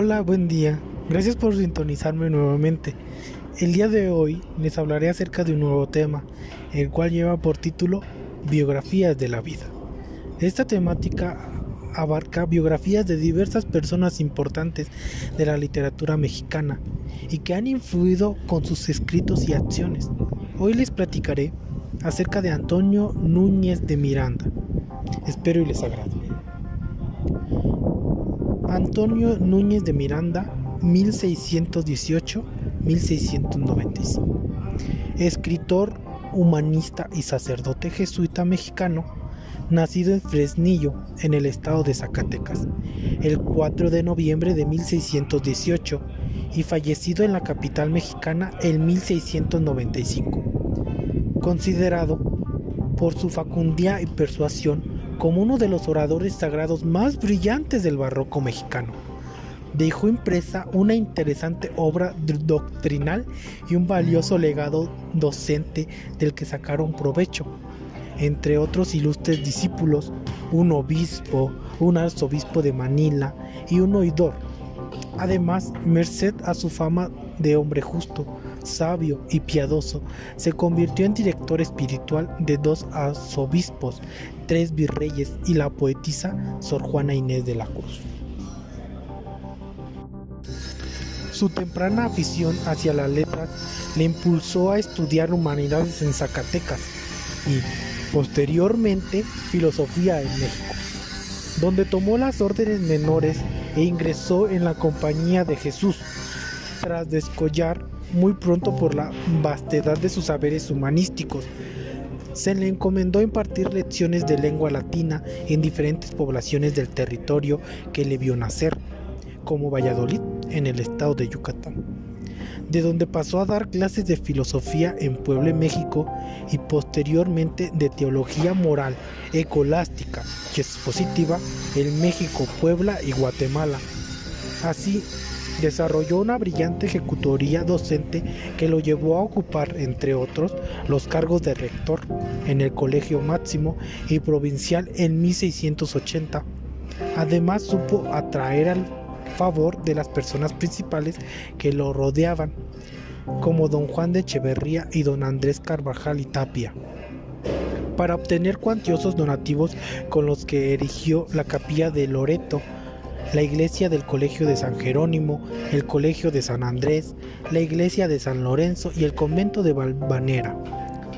Hola, buen día. Gracias por sintonizarme nuevamente. El día de hoy les hablaré acerca de un nuevo tema, el cual lleva por título Biografías de la vida. Esta temática abarca biografías de diversas personas importantes de la literatura mexicana y que han influido con sus escritos y acciones. Hoy les platicaré acerca de Antonio Núñez de Miranda. Espero y les agrade. Antonio Núñez de Miranda, 1618-1695. Escritor, humanista y sacerdote jesuita mexicano, nacido en Fresnillo, en el estado de Zacatecas, el 4 de noviembre de 1618 y fallecido en la capital mexicana en 1695. Considerado por su facundía y persuasión como uno de los oradores sagrados más brillantes del barroco mexicano. Dejó impresa una interesante obra doctrinal y un valioso legado docente del que sacaron provecho, entre otros ilustres discípulos, un obispo, un arzobispo de Manila y un oidor. Además, merced a su fama de hombre justo, sabio y piadoso, se convirtió en director espiritual de dos arzobispos, tres virreyes y la poetisa Sor Juana Inés de la Cruz. Su temprana afición hacia las letras le impulsó a estudiar humanidades en Zacatecas y, posteriormente, filosofía en México, donde tomó las órdenes menores e ingresó en la Compañía de Jesús, tras descollar muy pronto por la vastedad de sus saberes humanísticos. Se le encomendó impartir lecciones de lengua latina en diferentes poblaciones del territorio que le vio nacer, como Valladolid, en el estado de Yucatán, de donde pasó a dar clases de filosofía en Puebla, México, y posteriormente de teología moral, ecolástica y expositiva en México, Puebla y Guatemala. Así desarrolló una brillante ejecutoría docente que lo llevó a ocupar, entre otros, los cargos de rector en el Colegio Máximo y Provincial en 1680. Además supo atraer al favor de las personas principales que lo rodeaban, como don Juan de Echeverría y don Andrés Carvajal y Tapia para obtener cuantiosos donativos con los que erigió la capilla de Loreto la iglesia del Colegio de San Jerónimo, el Colegio de San Andrés, la iglesia de San Lorenzo y el convento de Valvanera.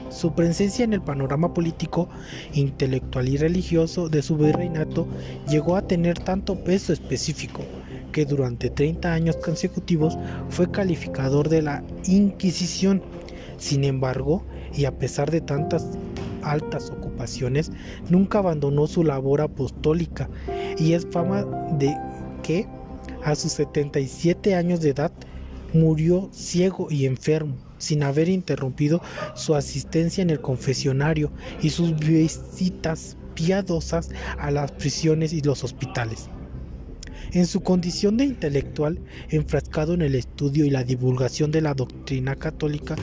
Su presencia en el panorama político, intelectual y religioso de su virreinato llegó a tener tanto peso específico que durante 30 años consecutivos fue calificador de la Inquisición. Sin embargo, y a pesar de tantas altas ocupaciones, nunca abandonó su labor apostólica y es fama de que a sus 77 años de edad murió ciego y enfermo, sin haber interrumpido su asistencia en el confesionario y sus visitas piadosas a las prisiones y los hospitales. En su condición de intelectual, enfrascado en el estudio y la divulgación de la doctrina católica,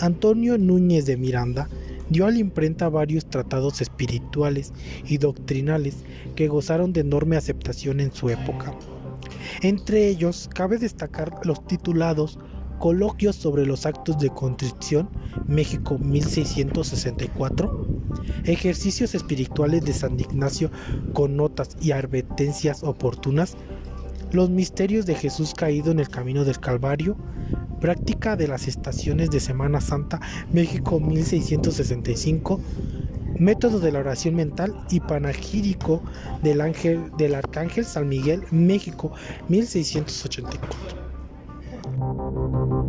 Antonio Núñez de Miranda dio a la imprenta varios tratados espirituales y doctrinales que gozaron de enorme aceptación en su época. Entre ellos cabe destacar los titulados Coloquios sobre los actos de contrición, México 1664, Ejercicios espirituales de San Ignacio con notas y advertencias oportunas, Los misterios de Jesús caído en el camino del Calvario, Práctica de las estaciones de Semana Santa México 1665, Método de la oración mental y panagírico del ángel del arcángel San Miguel México 1684.